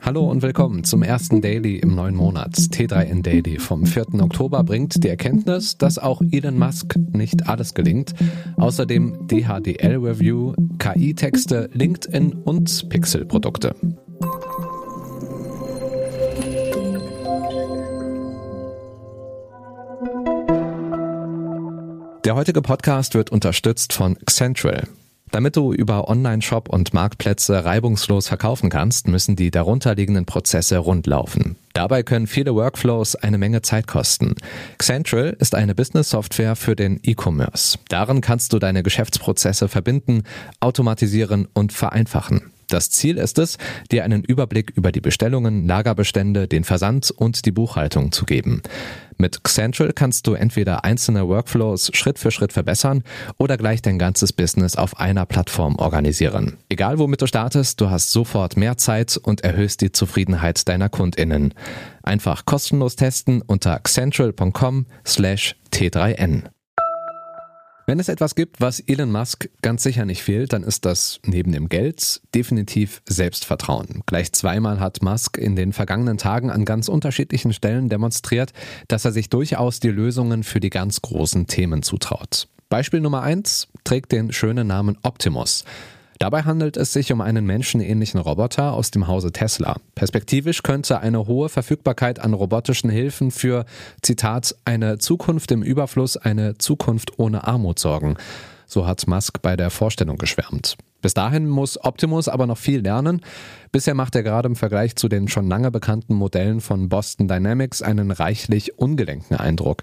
Hallo und willkommen zum ersten Daily im neuen Monat. T3N Daily vom 4. Oktober bringt die Erkenntnis, dass auch Elon Musk nicht alles gelingt. Außerdem DHDL Review, KI-Texte, LinkedIn und Pixel-Produkte. Der heutige Podcast wird unterstützt von Central. Damit du über Online-Shop und Marktplätze reibungslos verkaufen kannst, müssen die darunterliegenden Prozesse rundlaufen. Dabei können viele Workflows eine Menge Zeit kosten. Xentral ist eine Business-Software für den E-Commerce. Darin kannst du deine Geschäftsprozesse verbinden, automatisieren und vereinfachen. Das Ziel ist es, dir einen Überblick über die Bestellungen, Lagerbestände, den Versand und die Buchhaltung zu geben. Mit Xentral kannst du entweder einzelne Workflows Schritt für Schritt verbessern oder gleich dein ganzes Business auf einer Plattform organisieren. Egal womit du startest, du hast sofort mehr Zeit und erhöhst die Zufriedenheit deiner KundInnen. Einfach kostenlos testen unter xentral.com slash t3n. Wenn es etwas gibt, was Elon Musk ganz sicher nicht fehlt, dann ist das neben dem Geld definitiv Selbstvertrauen. Gleich zweimal hat Musk in den vergangenen Tagen an ganz unterschiedlichen Stellen demonstriert, dass er sich durchaus die Lösungen für die ganz großen Themen zutraut. Beispiel Nummer eins trägt den schönen Namen Optimus. Dabei handelt es sich um einen menschenähnlichen Roboter aus dem Hause Tesla. Perspektivisch könnte eine hohe Verfügbarkeit an robotischen Hilfen für, Zitat, eine Zukunft im Überfluss, eine Zukunft ohne Armut sorgen. So hat Musk bei der Vorstellung geschwärmt. Bis dahin muss Optimus aber noch viel lernen. Bisher macht er gerade im Vergleich zu den schon lange bekannten Modellen von Boston Dynamics einen reichlich ungelenken Eindruck.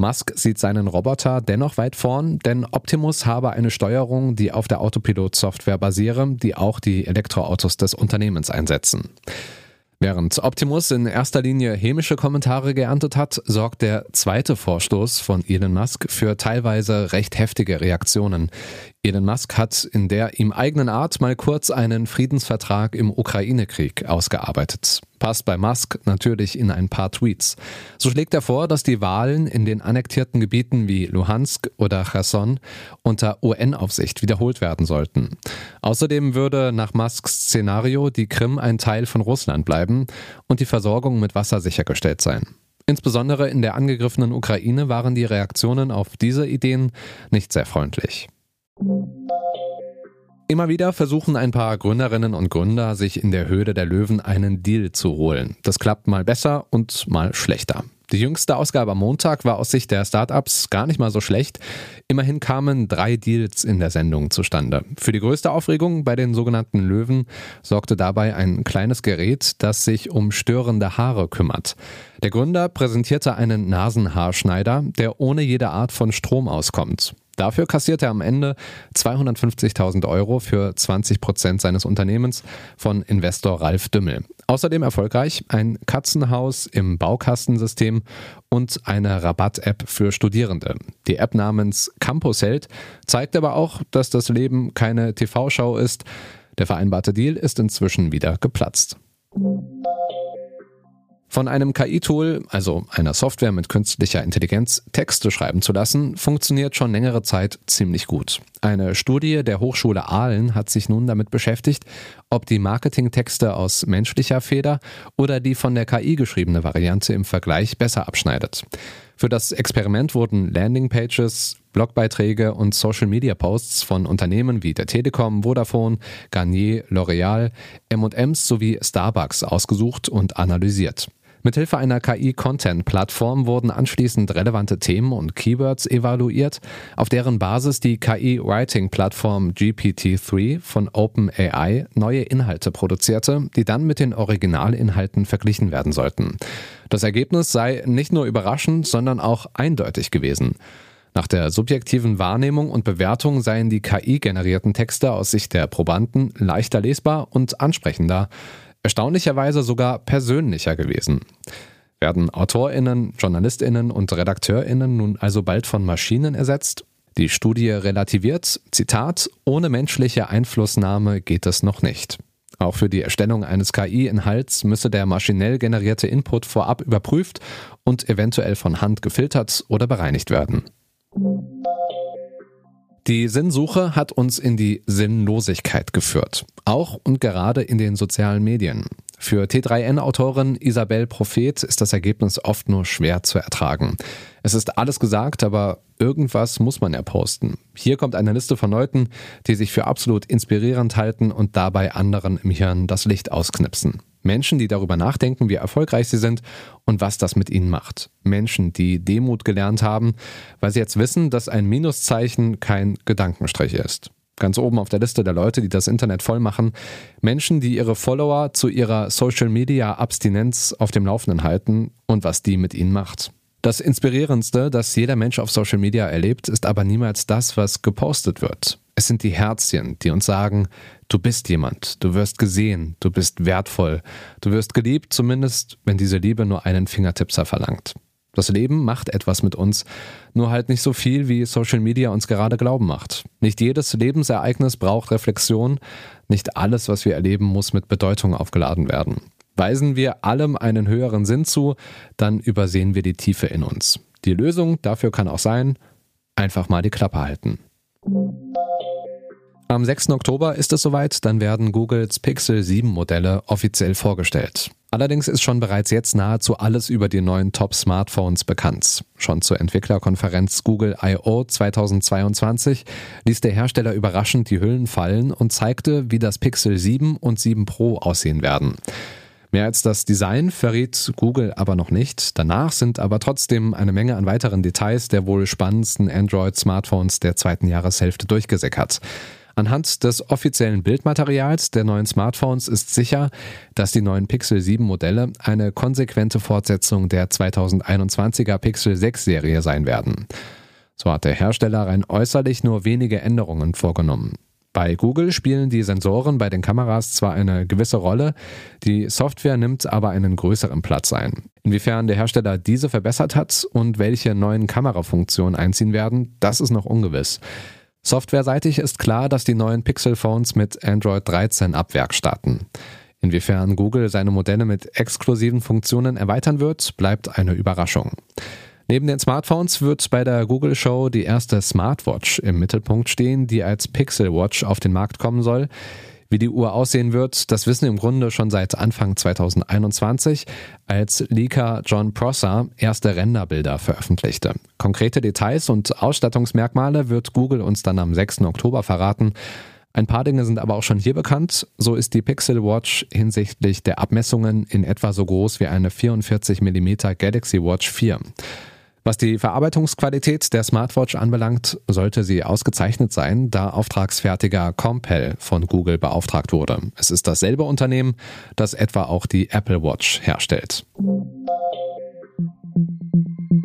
Musk sieht seinen Roboter dennoch weit vorn, denn Optimus habe eine Steuerung, die auf der Autopilot-Software basiere, die auch die Elektroautos des Unternehmens einsetzen. Während Optimus in erster Linie hämische Kommentare geerntet hat, sorgt der zweite Vorstoß von Elon Musk für teilweise recht heftige Reaktionen. Elon Musk hat in der ihm eigenen Art mal kurz einen Friedensvertrag im Ukraine-Krieg ausgearbeitet passt bei Musk natürlich in ein paar Tweets. So schlägt er vor, dass die Wahlen in den annektierten Gebieten wie Luhansk oder Cherson unter UN-Aufsicht wiederholt werden sollten. Außerdem würde nach Musks Szenario die Krim ein Teil von Russland bleiben und die Versorgung mit Wasser sichergestellt sein. Insbesondere in der angegriffenen Ukraine waren die Reaktionen auf diese Ideen nicht sehr freundlich. Immer wieder versuchen ein paar Gründerinnen und Gründer, sich in der Höhle der Löwen einen Deal zu holen. Das klappt mal besser und mal schlechter. Die jüngste Ausgabe am Montag war aus Sicht der Startups gar nicht mal so schlecht. Immerhin kamen drei Deals in der Sendung zustande. Für die größte Aufregung bei den sogenannten Löwen sorgte dabei ein kleines Gerät, das sich um störende Haare kümmert. Der Gründer präsentierte einen Nasenhaarschneider, der ohne jede Art von Strom auskommt. Dafür kassiert er am Ende 250.000 Euro für 20 Prozent seines Unternehmens von Investor Ralf Dümmel. Außerdem erfolgreich ein Katzenhaus im Baukastensystem und eine Rabatt-App für Studierende. Die App namens Campus Held zeigt aber auch, dass das Leben keine TV-Show ist. Der vereinbarte Deal ist inzwischen wieder geplatzt. Von einem KI-Tool, also einer Software mit künstlicher Intelligenz, Texte schreiben zu lassen, funktioniert schon längere Zeit ziemlich gut. Eine Studie der Hochschule Aalen hat sich nun damit beschäftigt, ob die Marketingtexte aus menschlicher Feder oder die von der KI geschriebene Variante im Vergleich besser abschneidet. Für das Experiment wurden Landingpages, Blogbeiträge und Social-Media-Posts von Unternehmen wie der Telekom, Vodafone, Garnier, L'Oreal, M&M's sowie Starbucks ausgesucht und analysiert. Mithilfe einer KI-Content-Plattform wurden anschließend relevante Themen und Keywords evaluiert, auf deren Basis die KI-Writing-Plattform GPT-3 von OpenAI neue Inhalte produzierte, die dann mit den Originalinhalten verglichen werden sollten. Das Ergebnis sei nicht nur überraschend, sondern auch eindeutig gewesen. Nach der subjektiven Wahrnehmung und Bewertung seien die KI-generierten Texte aus Sicht der Probanden leichter lesbar und ansprechender erstaunlicherweise sogar persönlicher gewesen. Werden Autorinnen, Journalistinnen und Redakteurinnen nun also bald von Maschinen ersetzt? Die Studie relativiert, Zitat, ohne menschliche Einflussnahme geht es noch nicht. Auch für die Erstellung eines KI-Inhalts müsse der maschinell generierte Input vorab überprüft und eventuell von Hand gefiltert oder bereinigt werden. Die Sinnsuche hat uns in die Sinnlosigkeit geführt, auch und gerade in den sozialen Medien. Für T3N-Autorin Isabel Prophet ist das Ergebnis oft nur schwer zu ertragen. Es ist alles gesagt, aber irgendwas muss man ja posten. Hier kommt eine Liste von Leuten, die sich für absolut inspirierend halten und dabei anderen im Hirn das Licht ausknipsen. Menschen, die darüber nachdenken, wie erfolgreich sie sind und was das mit ihnen macht. Menschen, die Demut gelernt haben, weil sie jetzt wissen, dass ein Minuszeichen kein Gedankenstrich ist. Ganz oben auf der Liste der Leute, die das Internet voll machen. Menschen, die ihre Follower zu ihrer Social Media Abstinenz auf dem Laufenden halten und was die mit ihnen macht. Das Inspirierendste, das jeder Mensch auf Social Media erlebt, ist aber niemals das, was gepostet wird. Es sind die Herzchen, die uns sagen, du bist jemand, du wirst gesehen, du bist wertvoll, du wirst geliebt, zumindest wenn diese Liebe nur einen Fingertipser verlangt. Das Leben macht etwas mit uns, nur halt nicht so viel, wie Social Media uns gerade glauben macht. Nicht jedes Lebensereignis braucht Reflexion, nicht alles, was wir erleben, muss mit Bedeutung aufgeladen werden. Weisen wir allem einen höheren Sinn zu, dann übersehen wir die Tiefe in uns. Die Lösung dafür kann auch sein, einfach mal die Klappe halten. Am 6. Oktober ist es soweit, dann werden Googles Pixel 7 Modelle offiziell vorgestellt. Allerdings ist schon bereits jetzt nahezu alles über die neuen Top-Smartphones bekannt. Schon zur Entwicklerkonferenz Google I.O. 2022 ließ der Hersteller überraschend die Hüllen fallen und zeigte, wie das Pixel 7 und 7 Pro aussehen werden. Mehr als das Design verriet Google aber noch nicht. Danach sind aber trotzdem eine Menge an weiteren Details der wohl spannendsten Android-Smartphones der zweiten Jahreshälfte durchgesickert. Anhand des offiziellen Bildmaterials der neuen Smartphones ist sicher, dass die neuen Pixel 7 Modelle eine konsequente Fortsetzung der 2021er Pixel 6 Serie sein werden. So hat der Hersteller rein äußerlich nur wenige Änderungen vorgenommen. Bei Google spielen die Sensoren bei den Kameras zwar eine gewisse Rolle, die Software nimmt aber einen größeren Platz ein. Inwiefern der Hersteller diese verbessert hat und welche neuen Kamerafunktionen einziehen werden, das ist noch ungewiss. Softwareseitig ist klar, dass die neuen Pixel-Phones mit Android 13 ab Werk starten. Inwiefern Google seine Modelle mit exklusiven Funktionen erweitern wird, bleibt eine Überraschung. Neben den Smartphones wird bei der Google Show die erste Smartwatch im Mittelpunkt stehen, die als Pixel Watch auf den Markt kommen soll. Wie die Uhr aussehen wird, das wissen wir im Grunde schon seit Anfang 2021, als Leaker John Prosser erste Renderbilder veröffentlichte. Konkrete Details und Ausstattungsmerkmale wird Google uns dann am 6. Oktober verraten. Ein paar Dinge sind aber auch schon hier bekannt. So ist die Pixel Watch hinsichtlich der Abmessungen in etwa so groß wie eine 44 mm Galaxy Watch 4. Was die Verarbeitungsqualität der Smartwatch anbelangt, sollte sie ausgezeichnet sein, da Auftragsfertiger Compel von Google beauftragt wurde. Es ist dasselbe Unternehmen, das etwa auch die Apple Watch herstellt.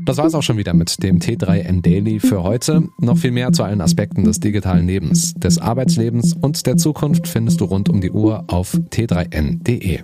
Das war es auch schon wieder mit dem T3N Daily für heute. Noch viel mehr zu allen Aspekten des digitalen Lebens, des Arbeitslebens und der Zukunft findest du rund um die Uhr auf t3n.de.